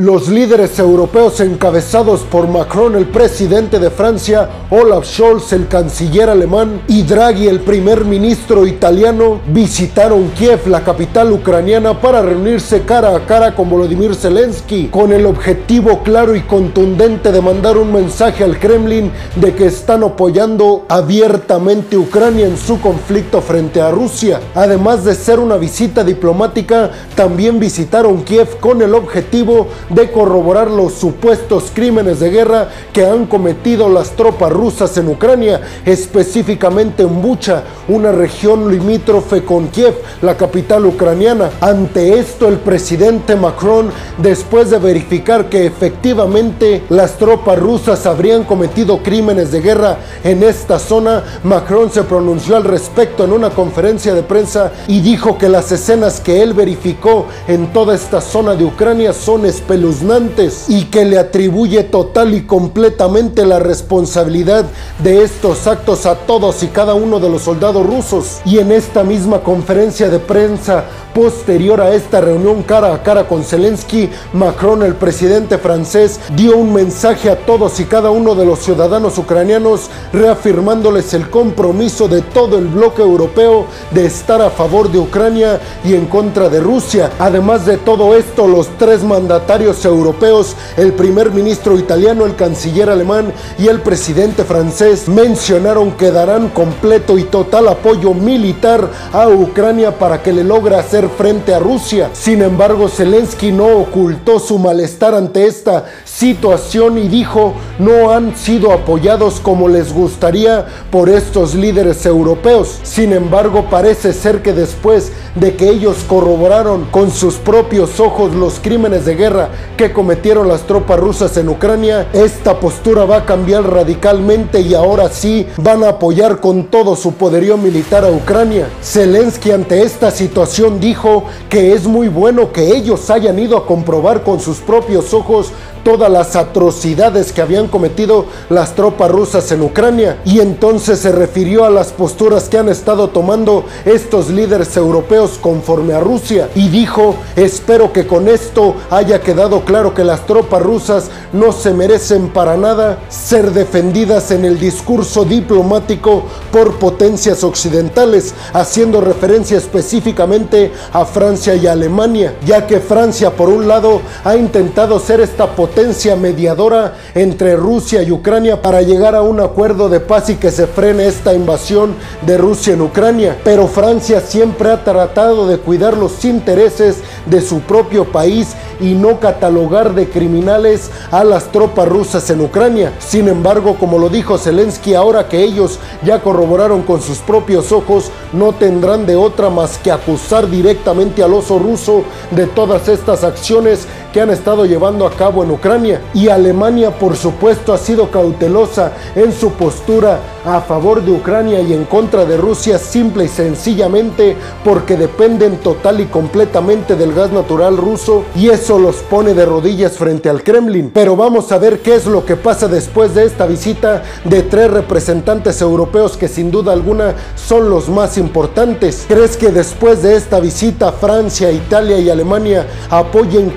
Los líderes europeos encabezados por Macron, el presidente de Francia, Olaf Scholz, el canciller alemán, y Draghi, el primer ministro italiano, visitaron Kiev, la capital ucraniana, para reunirse cara a cara con Volodymyr Zelensky, con el objetivo claro y contundente de mandar un mensaje al Kremlin de que están apoyando abiertamente Ucrania en su conflicto frente a Rusia. Además de ser una visita diplomática, también visitaron Kiev con el objetivo de corroborar los supuestos crímenes de guerra que han cometido las tropas rusas en Ucrania, específicamente en Bucha, una región limítrofe con Kiev, la capital ucraniana. Ante esto, el presidente Macron, después de verificar que efectivamente las tropas rusas habrían cometido crímenes de guerra en esta zona, Macron se pronunció al respecto en una conferencia de prensa y dijo que las escenas que él verificó en toda esta zona de Ucrania son espeluznantes y que le atribuye total y completamente la responsabilidad de estos actos a todos y cada uno de los soldados rusos. Y en esta misma conferencia de prensa Posterior a esta reunión cara a cara con Zelensky, Macron, el presidente francés, dio un mensaje a todos y cada uno de los ciudadanos ucranianos, reafirmándoles el compromiso de todo el bloque europeo de estar a favor de Ucrania y en contra de Rusia. Además de todo esto, los tres mandatarios europeos, el primer ministro italiano, el canciller alemán y el presidente francés, mencionaron que darán completo y total apoyo militar a Ucrania para que le logre hacer frente a Rusia. Sin embargo, Zelensky no ocultó su malestar ante esta situación y dijo no han sido apoyados como les gustaría por estos líderes europeos. Sin embargo, parece ser que después de que ellos corroboraron con sus propios ojos los crímenes de guerra que cometieron las tropas rusas en Ucrania, esta postura va a cambiar radicalmente y ahora sí van a apoyar con todo su poderío militar a Ucrania. Zelensky ante esta situación dijo que es muy bueno que ellos hayan ido a comprobar con sus propios ojos todas las atrocidades que habían cometido las tropas rusas en Ucrania y entonces se refirió a las posturas que han estado tomando estos líderes europeos conforme a Rusia y dijo espero que con esto haya quedado claro que las tropas rusas no se merecen para nada ser defendidas en el discurso diplomático por potencias occidentales haciendo referencia específicamente a Francia y Alemania ya que Francia por un lado ha intentado ser esta potencia potencia mediadora entre Rusia y Ucrania para llegar a un acuerdo de paz y que se frene esta invasión de Rusia en Ucrania. Pero Francia siempre ha tratado de cuidar los intereses de su propio país y no catalogar de criminales a las tropas rusas en Ucrania. Sin embargo, como lo dijo Zelensky, ahora que ellos ya corroboraron con sus propios ojos, no tendrán de otra más que acusar directamente al oso ruso de todas estas acciones que han estado llevando a cabo en Ucrania. Y Alemania, por supuesto, ha sido cautelosa en su postura a favor de Ucrania y en contra de Rusia simple y sencillamente porque dependen total y completamente del gas natural ruso y eso los pone de rodillas frente al Kremlin. Pero vamos a ver qué es lo que pasa después de esta visita de tres representantes europeos que sin duda alguna son los más importantes. ¿Crees que después de esta visita Francia, Italia y Alemania apoyen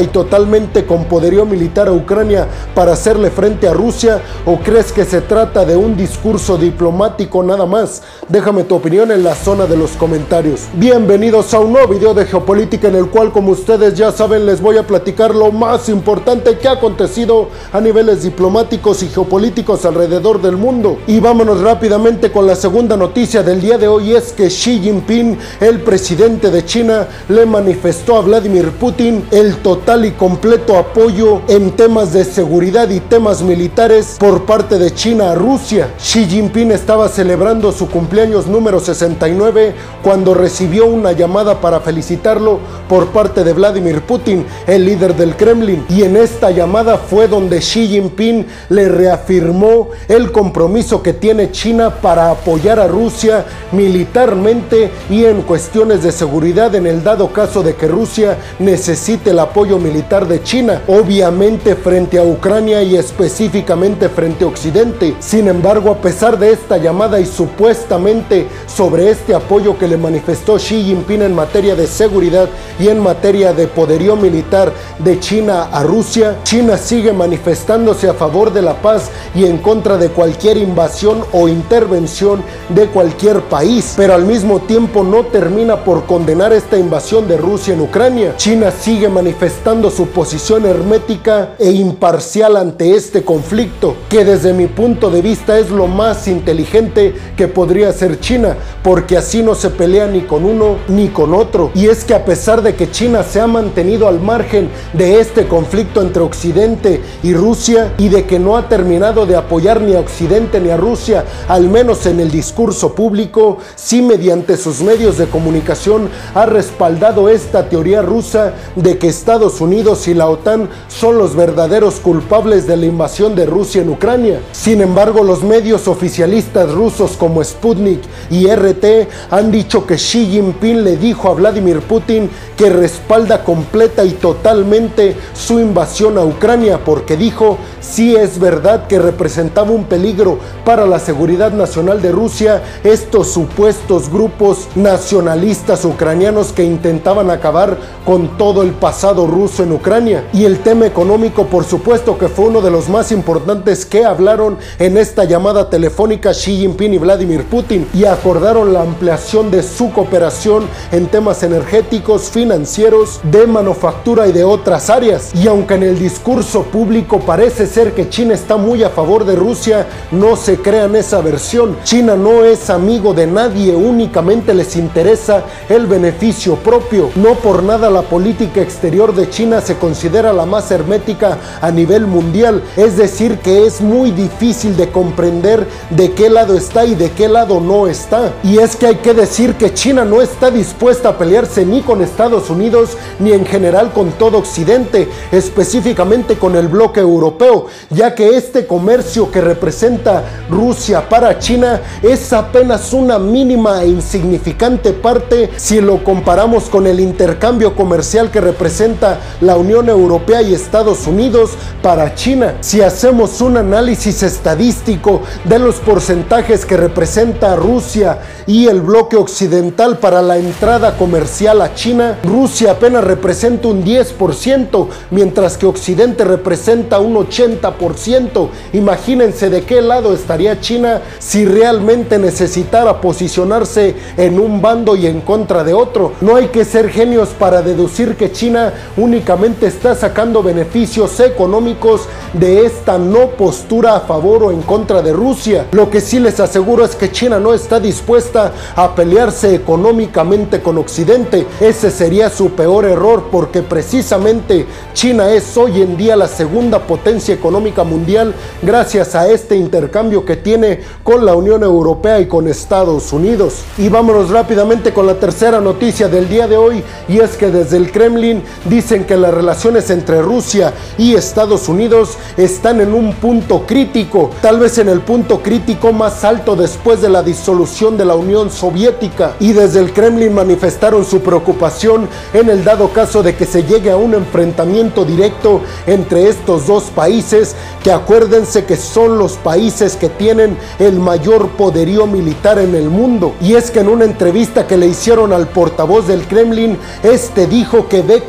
y totalmente con poderío militar a Ucrania para hacerle frente a Rusia o crees que se trata de un discurso diplomático nada más. Déjame tu opinión en la zona de los comentarios. Bienvenidos a un nuevo video de geopolítica en el cual como ustedes ya saben les voy a platicar lo más importante que ha acontecido a niveles diplomáticos y geopolíticos alrededor del mundo. Y vámonos rápidamente con la segunda noticia del día de hoy es que Xi Jinping, el presidente de China, le manifestó a Vladimir Putin el total y completo apoyo en temas de seguridad y temas militares por parte de China a Rusia. Xi Jinping estaba celebrando su cumpleaños número 69 cuando recibió una llamada para felicitarlo por parte de Vladimir Putin, el líder del Kremlin. Y en esta llamada fue donde Xi Jinping le reafirmó el compromiso que tiene China para apoyar a Rusia militarmente y en cuestiones de seguridad en el dado caso de que Rusia necesite el apoyo apoyo militar de China, obviamente frente a Ucrania y específicamente frente a Occidente. Sin embargo, a pesar de esta llamada y supuestamente sobre este apoyo que le manifestó Xi Jinping en materia de seguridad y en materia de poderío militar de China a Rusia, China sigue manifestándose a favor de la paz y en contra de cualquier invasión o intervención de cualquier país, pero al mismo tiempo no termina por condenar esta invasión de Rusia en Ucrania. China sigue manifestando su posición hermética e imparcial ante este conflicto, que desde mi punto de vista es lo más inteligente que podría hacer China, porque así no se pelea ni con uno ni con otro. Y es que a pesar de que China se ha mantenido al margen de este conflicto entre Occidente y Rusia y de que no ha terminado de apoyar ni a Occidente ni a Rusia, al menos en el discurso público, sí mediante sus medios de comunicación ha respaldado esta teoría rusa de que Estados Unidos y la OTAN son los verdaderos culpables de la invasión de Rusia en Ucrania. Sin embargo, los medios oficialistas rusos como Sputnik y RT han dicho que Xi Jinping le dijo a Vladimir Putin que respalda completa y totalmente su invasión a Ucrania porque dijo si es verdad que representaba un peligro para la seguridad nacional de Rusia estos supuestos grupos nacionalistas ucranianos que intentaban acabar con todo el pasado ruso en Ucrania. Y el tema económico, por supuesto que fue uno de los más importantes que hablaron en esta llamada telefónica Xi Jinping y Vladimir Putin y acordaron la ampliación de su cooperación en temas energéticos, financieros, de manufactura y de otras áreas. Y aunque en el discurso público parece ser que China está muy a favor de Rusia, no se crean esa versión. China no es amigo de nadie, únicamente les interesa el beneficio propio. No por nada la política exterior China se considera la más hermética a nivel mundial. Es decir, que es muy difícil de comprender de qué lado está y de qué lado no está. Y es que hay que decir que China no está dispuesta a pelearse ni con Estados Unidos ni en general con todo Occidente, específicamente con el bloque europeo, ya que este comercio que representa Rusia para China es apenas una mínima e insignificante parte si lo comparamos con el intercambio comercial que representa la Unión Europea y Estados Unidos para China. Si hacemos un análisis estadístico de los porcentajes que representa Rusia y el bloque occidental para la entrada comercial a China, Rusia apenas representa un 10%, mientras que Occidente representa un 80%. Imagínense de qué lado estaría China si realmente necesitara posicionarse en un bando y en contra de otro. No hay que ser genios para deducir que China únicamente está sacando beneficios económicos de esta no postura a favor o en contra de Rusia. Lo que sí les aseguro es que China no está dispuesta a pelearse económicamente con Occidente. Ese sería su peor error porque precisamente China es hoy en día la segunda potencia económica mundial gracias a este intercambio que tiene con la Unión Europea y con Estados Unidos. Y vámonos rápidamente con la tercera noticia del día de hoy y es que desde el Kremlin dicen que las relaciones entre Rusia y Estados Unidos están en un punto crítico, tal vez en el punto crítico más alto después de la disolución de la Unión Soviética. Y desde el Kremlin manifestaron su preocupación en el dado caso de que se llegue a un enfrentamiento directo entre estos dos países, que acuérdense que son los países que tienen el mayor poderío militar en el mundo. Y es que en una entrevista que le hicieron al portavoz del Kremlin, este dijo que ve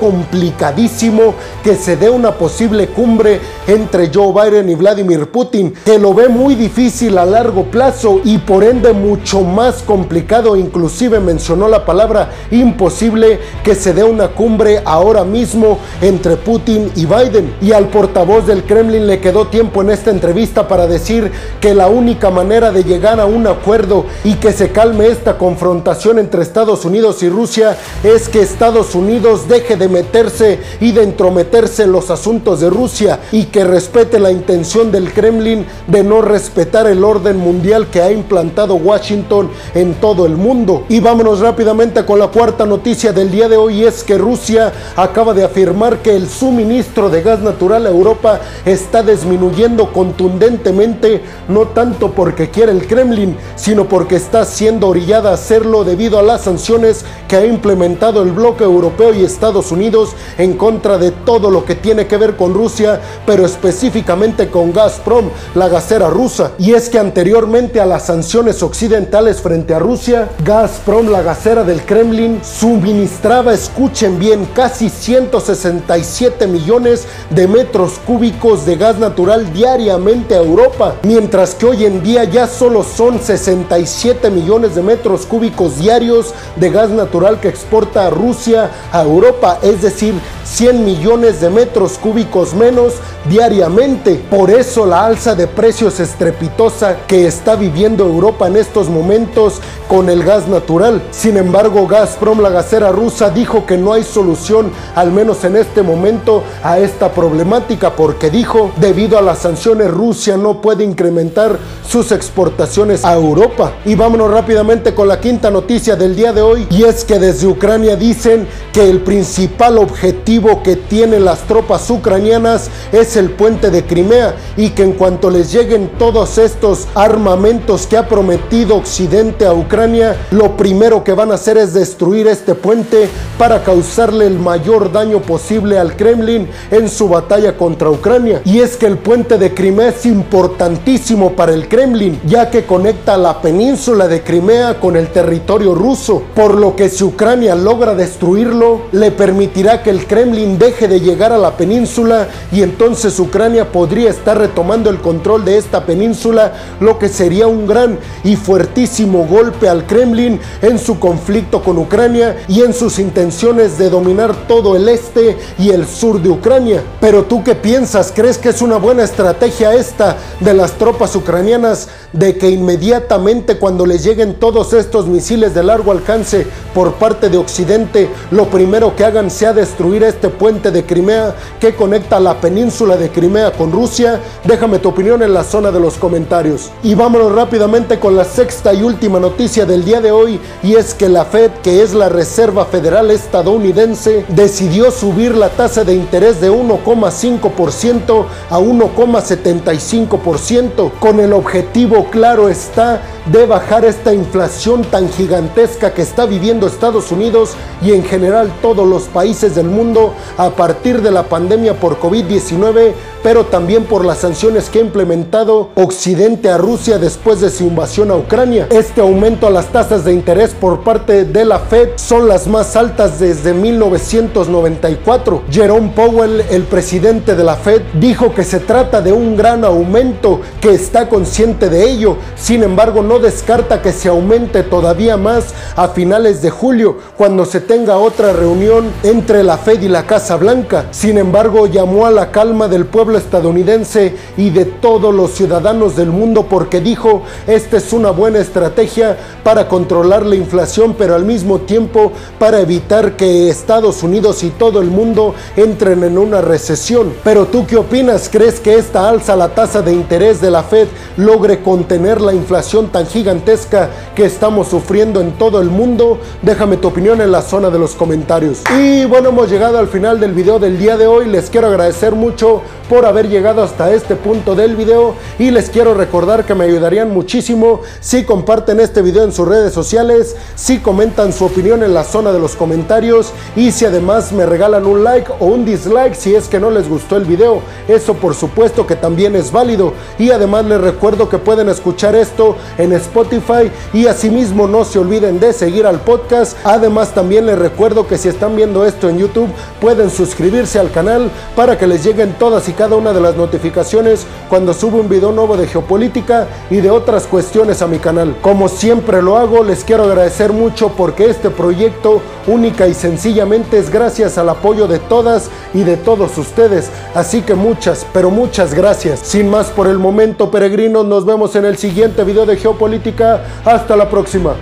que se dé una posible cumbre entre Joe Biden y Vladimir Putin, que lo ve muy difícil a largo plazo y por ende mucho más complicado, inclusive mencionó la palabra imposible que se dé una cumbre ahora mismo entre Putin y Biden. Y al portavoz del Kremlin le quedó tiempo en esta entrevista para decir que la única manera de llegar a un acuerdo y que se calme esta confrontación entre Estados Unidos y Rusia es que Estados Unidos deje de meterse y de entrometerse en los asuntos de Rusia y que respete la intención del Kremlin de no respetar el orden mundial que ha implantado Washington en todo el mundo. Y vámonos rápidamente con la cuarta noticia del día de hoy es que Rusia acaba de afirmar que el suministro de gas natural a Europa está disminuyendo contundentemente, no tanto porque quiere el Kremlin, sino porque está siendo orillada a hacerlo debido a las sanciones que ha implementado el bloque europeo y Estados Unidos en contra de todo lo que tiene que ver con Rusia, pero específicamente con Gazprom, la gasera rusa. Y es que anteriormente a las sanciones occidentales frente a Rusia, Gazprom, la gasera del Kremlin, suministraba, escuchen bien, casi 167 millones de metros cúbicos de gas natural diariamente a Europa, mientras que hoy en día ya solo son 67 millones de metros cúbicos diarios de gas natural que exporta Rusia a Europa, es decir, 100 millones de metros cúbicos menos diariamente. Por eso la alza de precios estrepitosa que está viviendo Europa en estos momentos con el gas natural. Sin embargo, Gazprom, la gasera rusa, dijo que no hay solución, al menos en este momento, a esta problemática, porque dijo, debido a las sanciones, Rusia no puede incrementar sus exportaciones a Europa. Y vámonos rápidamente con la quinta noticia del día de hoy, y es que desde Ucrania dicen que el principal objetivo que tienen las tropas ucranianas es el puente de Crimea y que en cuanto les lleguen todos estos armamentos que ha prometido Occidente a Ucrania, lo primero que van a hacer es destruir este puente para causarle el mayor daño posible al Kremlin en su batalla contra Ucrania. Y es que el puente de Crimea es importantísimo para el Kremlin, ya que conecta la península de Crimea con el territorio ruso, por lo que si Ucrania logra destruirlo, le permitirá que el Kremlin deje de llegar a la península y entonces Ucrania podría estar retomando el control de esta península, lo que sería un gran y fuertísimo golpe al Kremlin en su conflicto con Ucrania y en sus intenciones de dominar todo el este y el sur de Ucrania. Pero tú qué piensas? ¿Crees que es una buena estrategia esta de las tropas ucranianas de que inmediatamente cuando les lleguen todos estos misiles de largo alcance por parte de Occidente, lo primero que hagan sea destruir este puente de Crimea que conecta la península de Crimea con Rusia? Déjame tu opinión en la zona de los comentarios. Y vámonos rápidamente con la sexta y última noticia del día de hoy y es que la Fed, que es la Reserva Federal estadounidense, decidió subir la tasa de interés de 1,5% a 1,75% con el objetivo claro está de bajar esta inflación tan gigantesca que está viviendo Estados Unidos y en general todos los países del mundo a partir de la pandemia por COVID-19, pero también por las sanciones que ha implementado Occidente a Rusia después de su invasión a Ucrania. Este aumento a las tasas de interés por parte de la Fed son las más altas desde 1994. Jerome Powell, el presidente de la Fed, dijo que se trata de un gran aumento, que está consciente de ello. Sin embargo, no descarta que se aumente todavía más a finales de julio, cuando se tenga otra reunión entre la Fed y la Casa Blanca. Sin embargo, llamó a la calma del pueblo estadounidense y de todos los ciudadanos del mundo porque dijo, esta es una buena estrategia para controlar la inflación, pero al mismo tiempo para evitar que Estados Unidos y todo el mundo entren en una recesión. Pero tú qué opinas? ¿Crees que esta alza la tasa de interés de la Fed logre contener la inflación tan gigantesca que estamos sufriendo en todo el mundo? Déjame tu opinión en la zona de los comentarios. Y bueno, hemos llegado al final del video del día de hoy. Les quiero agradecer mucho por haber llegado hasta este punto del video y les quiero recordar que me ayudarían muchísimo si comparten este video en sus redes sociales, si comentan su opinión en la zona de los comentarios y si además me regalan un like o un dislike si es que no les gustó el video. Eso por supuesto que también es válido y además les recuerdo que pueden escuchar esto en Spotify y asimismo no se olviden de seguir al podcast. Además también les recuerdo que si están viendo esto en YouTube pueden suscribirse al canal para que les lleguen todas y cada una de las notificaciones cuando subo un video nuevo de geopolítica y de otras cuestiones a mi canal. Como siempre lo hago, les quiero agradecer mucho porque este proyecto única y sencillamente es gracias al apoyo de todas y de todos ustedes. Así que muchas, pero muchas gracias. Sin más por el momento, peregrinos, nos vemos en el siguiente video de geopolítica. Hasta la próxima.